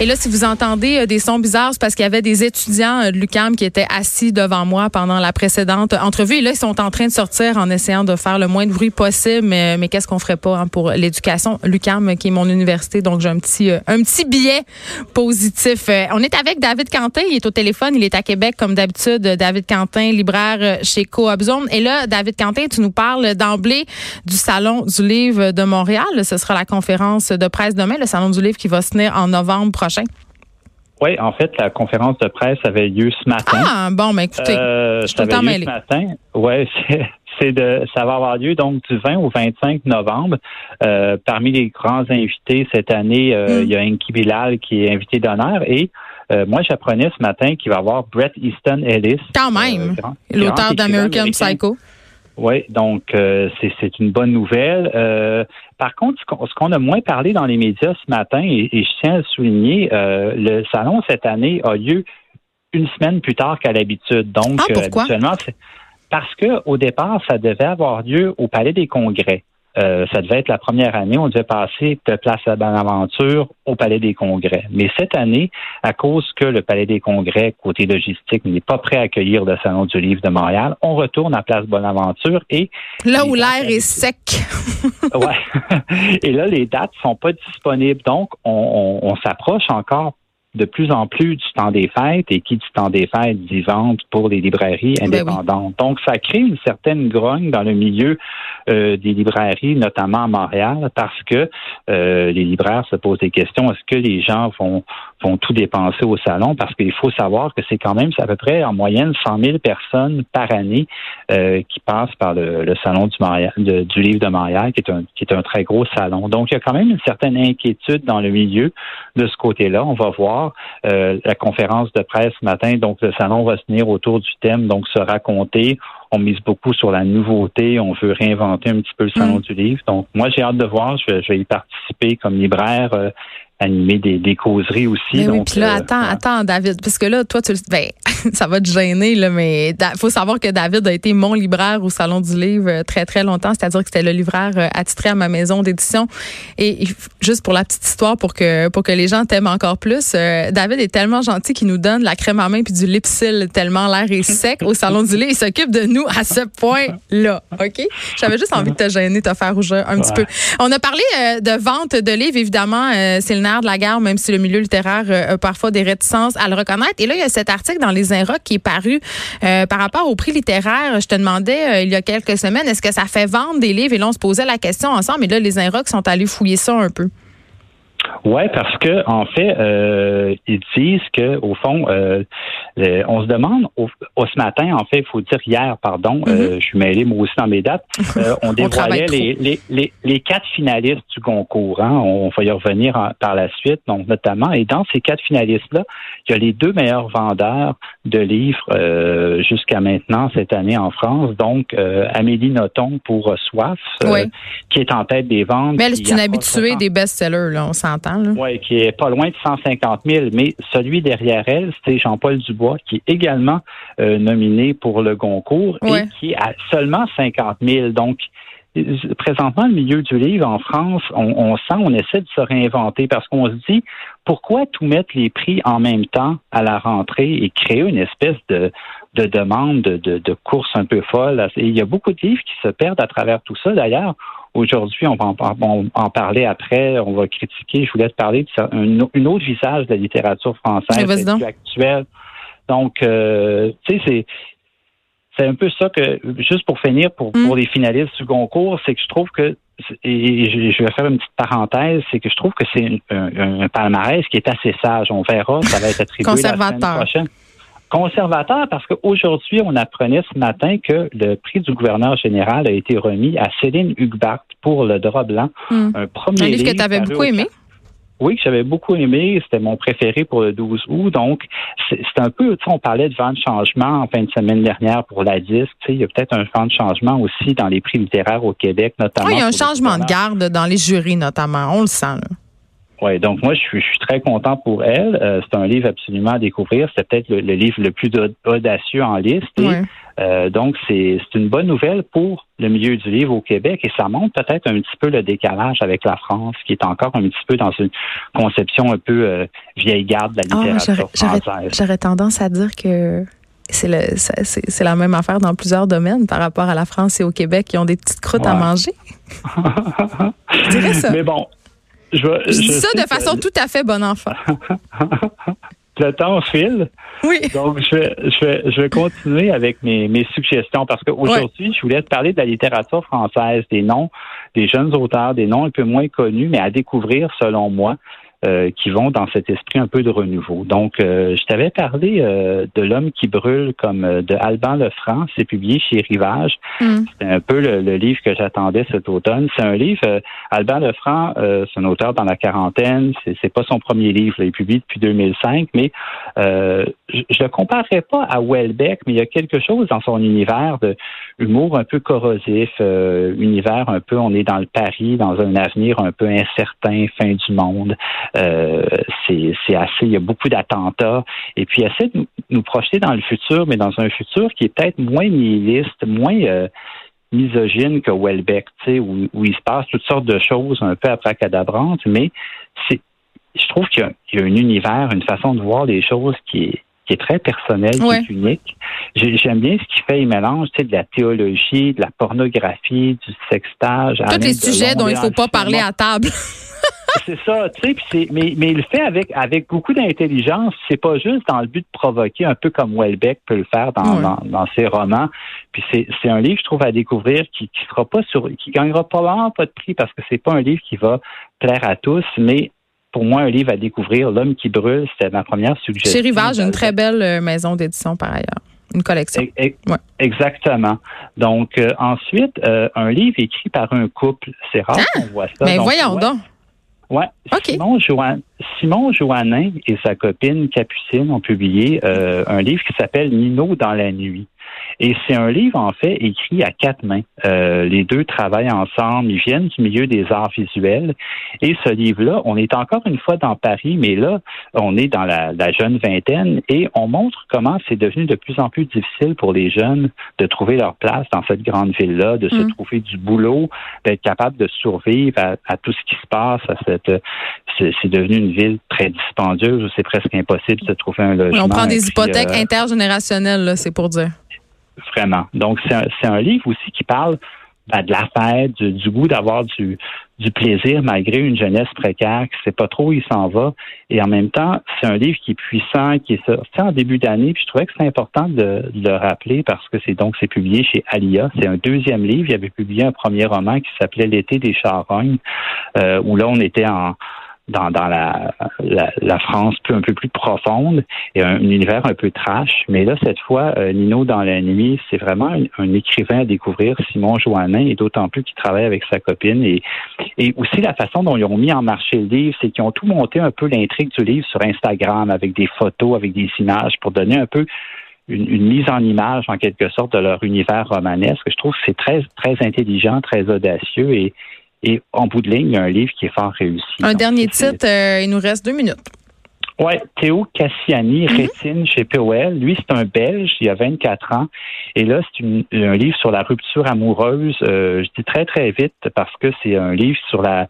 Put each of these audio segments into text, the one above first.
Et là, si vous entendez euh, des sons bizarres, c'est parce qu'il y avait des étudiants euh, de l'UCAM qui étaient assis devant moi pendant la précédente entrevue. Et là, ils sont en train de sortir en essayant de faire le moins de bruit possible. Mais, qu'est-ce qu'on ferait pas hein, pour l'éducation? L'UCAM, qui est mon université, donc j'ai un petit, euh, un petit billet positif. on est avec David Quentin. Il est au téléphone. Il est à Québec, comme d'habitude. David Quentin, libraire chez Coop Zone. Et là, David Quentin, tu nous parles d'emblée du Salon du livre de Montréal. Ce sera la conférence de presse demain, le Salon du livre qui va se tenir en novembre prochain? Oui, en fait, la conférence de presse avait lieu ce matin. Ah, bon, mais écoutez, euh, je tout ce matin. Oui, c'est de, ça va avoir lieu donc du 20 au 25 novembre. Euh, parmi les grands invités cette année, euh, hmm. il y a Inky Bilal qui est invité d'honneur et euh, moi, j'apprenais ce matin qu'il va y avoir Brett Easton Ellis. Quand même, l'auteur d'American Psycho. Oui, donc euh, c'est une bonne nouvelle. Euh, par contre, ce qu'on a moins parlé dans les médias ce matin, et, je tiens à le souligner, euh, le salon cette année a lieu une semaine plus tard qu'à l'habitude. Donc, ah, pourquoi? habituellement, parce que au départ, ça devait avoir lieu au Palais des Congrès. Euh, ça devait être la première année. On devait passer de Place à Bonaventure au Palais des Congrès. Mais cette année, à cause que le Palais des Congrès, côté logistique, n'est pas prêt à accueillir le Salon du Livre de Montréal, on retourne à Place Bonaventure et... Là où l'air est sec. ouais. et là, les dates sont pas disponibles. Donc, on s'approche encore de plus en plus du temps des fêtes et qui du temps des fêtes dit vente pour les librairies ben indépendantes. Donc, ça crée une certaine grogne dans le milieu euh, des librairies, notamment à Montréal, parce que euh, les libraires se posent des questions. Est-ce que les gens vont, vont tout dépenser au salon? Parce qu'il faut savoir que c'est quand même à peu près en moyenne 100 000 personnes par année euh, qui passent par le, salon du, du livre de Montréal, qui est, un, qui est un très gros salon. Donc, il y a quand même une certaine inquiétude dans le milieu de ce côté-là. On va voir euh, la conférence de presse ce matin. Donc, le salon va se tenir autour du thème, donc se raconter. On mise beaucoup sur la nouveauté. On veut réinventer un petit peu le salon mm. du livre. Donc, moi, j'ai hâte de voir. Je vais, y participer comme libraire. Animer des, des causeries aussi. Mais oui, puis là, euh, attends, attends, David, parce que là, toi, tu ben, ça va te gêner, là, mais il faut savoir que David a été mon libraire au Salon du Livre euh, très, très longtemps, c'est-à-dire que c'était le libraire euh, attitré à ma maison d'édition. Et juste pour la petite histoire, pour que, pour que les gens t'aiment encore plus, David est tellement gentil qu'il nous donne la crème à main puis du lipsil tellement l'air est sec au Salon du Livre. Il s'occupe de nous à ce point-là, OK? J'avais juste envie de te gêner, de te faire rougir un petit peu. On a parlé de vente de livres, évidemment, c'est le de la guerre, même si le milieu littéraire euh, a parfois des réticences à le reconnaître. Et là, il y a cet article dans les Inrocks qui est paru euh, par rapport au prix littéraire. Je te demandais euh, il y a quelques semaines, est-ce que ça fait vendre des livres? Et là, on se posait la question ensemble. Et là, les Inrocks sont allés fouiller ça un peu. Oui, parce que en fait, euh, ils disent que au fond, euh, on se demande au, ce matin, en fait, il faut dire hier, pardon, euh, mhm. je suis mêlé moi aussi dans mes dates. on dévoilait les, les, les, quatre finalistes du concours. Hein, on va y revenir par la suite, donc notamment. Et dans ces quatre finalistes-là, il y a les deux meilleurs vendeurs de livres jusqu'à maintenant cette année en France. Donc Amélie Nothomb pour Soif, qui est en tête des ventes. Mais elle est une habituée des best-sellers, là, on s'entend. Oui, qui est pas loin de 150 000, mais celui derrière elle, c'est Jean-Paul Dubois, qui est également euh, nominé pour le Goncourt et qui à seulement 50 000. Donc, présentement, le milieu du livre en France, on, sent, on essaie de se réinventer parce qu'on se dit pourquoi tout mettre les prix en même temps à la rentrée et créer une espèce de, demande de, de, course un peu folle? il y a beaucoup de livres qui se perdent à travers tout ça. D'ailleurs, Aujourd'hui, on va en, parler après, on va critiquer. Je voulais te parler d'un autre visage de la littérature française actuelle. Donc, euh, tu sais, c'est c'est un peu ça que, juste pour finir, pour, mm. pour les finalistes du concours, c'est que je trouve que, et je vais faire une petite parenthèse, c'est que je trouve que c'est un, palmarès qui est assez sage. On verra, ça va être attribué la semaine prochaine conservateur parce qu'aujourd'hui, on apprenait ce matin que le prix du gouverneur général a été remis à Céline Hugbart pour le drap blanc. Hmm. Un premier un livre que tu avais beaucoup aimé? Oui, que j'avais beaucoup aimé. C'était mon préféré pour le 12 août. Donc, c'est un peu, tu sais, on parlait de vent de changement en fin de semaine dernière pour la disque. Tu sais, il y a peut-être un vent de changement aussi dans les prix littéraires au Québec, notamment. Oui, il y a un changement de garde dans les jurys, notamment. On le sent, là. Oui, donc moi, je suis, très content pour elle. Euh, c'est un livre absolument à découvrir. C'est peut-être le, livre le plus audacieux en liste. Et Euh, donc, c'est une bonne nouvelle pour le milieu du livre au Québec et ça montre peut-être un petit peu le décalage avec la France, qui est encore un petit peu dans une conception un peu euh, vieille garde de la ah, littérature française. J'aurais tendance à dire que c'est c'est la même affaire dans plusieurs domaines par rapport à la France et au Québec qui ont des petites croûtes à manger. je dirais ça. Mais bon, je, je, dis ça de façon tout à fait bon enfant. le temps file. Oui. Donc, je vais, je vais, je vais continuer avec mes, mes suggestions parce qu'aujourd'hui, je voulais te parler de la littérature française, des noms des jeunes auteurs, des noms un peu moins connus, mais à découvrir selon moi. Euh, qui vont dans cet esprit un peu de renouveau. Donc, euh, je t'avais parlé euh, de L'homme qui brûle comme de Alban Lefranc. C'est publié chez Rivage. Mm. C'est un peu le, livre que j'attendais cet automne. C'est un livre, Alban Lefranc, c'est un auteur dans la quarantaine. C'est, c'est pas son premier livre. il est publié depuis 2005, mais je ne le comparerais pas à Welbeck, mais il y a quelque chose dans son univers de humour un peu corrosif, univers un peu, on est dans le Paris, dans un avenir un peu incertain, fin du monde. Euh, c'est assez, il y a beaucoup d'attentats. Et puis, essaie de nous, projeter dans le futur, mais dans un futur qui est peut-être moins nihiliste, moins euh, misogyne que Welbeck, où, où il se passe toutes sortes de choses un peu après cadabrantes, mais c'est, je trouve qu'il y, a un univers, une façon de voir les choses qui est, qui est très personnel, qui est unique. J'aime bien ce qu'il fait. Il mélange de la théologie, de la pornographie, du sextage. Tous les sujets dont il ne faut pas parler à table. c'est ça, tu sais, mais, mais il le fait avec, avec beaucoup d'intelligence. C'est pas juste dans le but de provoquer, un peu comme Welbeck peut le faire dans, dans, ses romans. Puis c'est un livre, je trouve, à découvrir qui, qui sera pas sur, qui gagnera probablement pas de prix parce que c'est pas un livre qui va plaire à tous, mais pour moi, un livre à découvrir, L'homme qui brûle, c'était ma première suggestion. Chez Rivage, une très belle euh, maison d'édition par ailleurs. Une collection. Exactement. Donc, euh, ensuite, euh, un livre écrit par un couple. C'est rare ah! qu'on voit ça. Mais voyons donc. Oui. Simon, Simon Joannin et sa copine Capucine ont publié euh, un livre qui s'appelle Nino dans la nuit. Et c'est un livre, en fait, écrit à quatre mains. Euh, les deux travaillent ensemble, ils viennent du milieu des arts visuels. Et ce livre-là, on est encore une fois dans Paris, mais là, on est dans la, jeune vingtaine et on montre comment c'est devenu de plus en plus difficile pour les jeunes de trouver leur place dans cette grande ville-là, de se mm. trouver du boulot, d'être capable de survivre à, tout ce qui se passe. À cette, c'est, devenu une ville très dispendieuse où c'est presque impossible de trouver un logement. On prend des hypothèques euh, intergénérationnelles, c'est pour dire. Vraiment. Donc, c'est un, livre aussi qui parle ben, de la fête, du, goût d'avoir du, du plaisir malgré une jeunesse précaire qui sait pas trop où il s'en va. Et en même temps, c'est un livre qui est puissant, qui est sorti en début d'année. Puis je trouvais que c'est important de, le rappeler parce que c'est donc c'est publié chez Alia. C'est un deuxième livre. Il avait publié un premier roman qui s'appelait L'été des charognes, euh, où là on était en dans, dans la, la, France plus, un peu plus profonde et un, univers un peu trash. Mais là, cette fois, euh, Nino dans la nuit, c'est vraiment un, écrivain à découvrir, Simon Joannin, et d'autant plus qu'il travaille avec sa copine. Et, et aussi la façon dont ils ont mis en marché le livre, c'est qu'ils ont tout monté un peu l'intrigue du livre sur Instagram avec des photos, avec des images pour donner un peu une, une, mise en image en quelque sorte de leur univers romanesque. Je trouve que c'est très très intelligent, très audacieux et, et en bout de ligne, il y a un livre qui est fort réussi. Un dernier titre, euh, il nous reste deux minutes. Oui, Théo Cassiani, mhm. Rétine chez POL. Lui, c'est un Belge, il a 24 ans. Et là, c'est un livre sur la rupture amoureuse. Euh, je dis très, très vite parce que c'est un livre sur la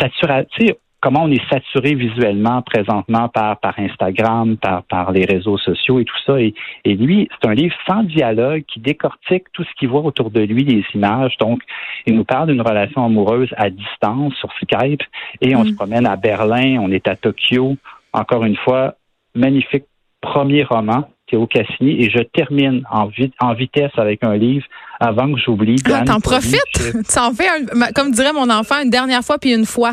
saturation comment on est saturé visuellement présentement par, par Instagram, par, par les réseaux sociaux et tout ça. Et, et lui, c'est un livre sans dialogue qui décortique tout ce qu'il voit autour de lui, les images. Donc, il nous parle d'une relation amoureuse à distance sur Skype et on mm. se promène à Berlin, on est à Tokyo. Encore une fois, magnifique premier roman. Théo Cassini, et je termine en, en vitesse avec un livre avant que j'oublie. Ah, t'en profites? Tu en fais, comme dirait mon enfant, une dernière fois puis une fois.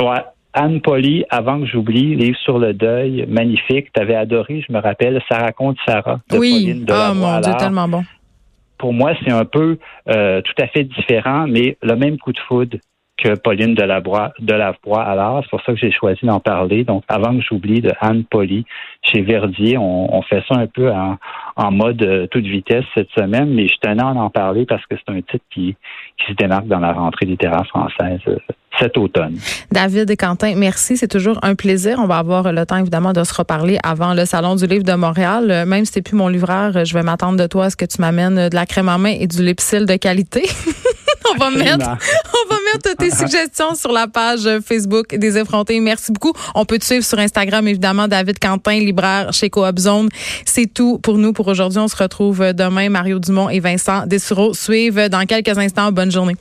Ouais. Anne Polly, avant que j'oublie, livre sur le deuil, magnifique. Tu avais adoré, je me rappelle, Ça raconte Sarah de oui. Pauline de oh, mon Dieu, tellement bon. Pour moi, c'est un peu euh, tout à fait différent, mais le même coup de foudre que Pauline de la de Alors, c'est pour ça que j'ai choisi d'en parler. Donc, avant que j'oublie, de Anne Polly chez Verdier, on, fait ça un peu en, mode euh, toute vitesse cette semaine, mais je tenais à en parler parce que c'est un titre qui, qui se démarque dans la rentrée littéraire française euh, cet automne. David et Quentin, merci. C'est toujours un plaisir. On va avoir le temps, évidemment, de se reparler avant le Salon du livre de Montréal. Euh, même si t'es plus mon livreur, je vais m'attendre de toi à ce que tu m'amènes de la crème en main et du lipsil de qualité. on va mettre, on va mettre tes suggestions sur la page Facebook des effrontés. Merci beaucoup. On peut te suivre sur Instagram, évidemment, David Quentin, libraire chez Coop Zone. C'est tout pour nous pour aujourd'hui. On se retrouve demain. Mario Dumont et Vincent Dessureau suivent dans quelques instants. Bonne journée.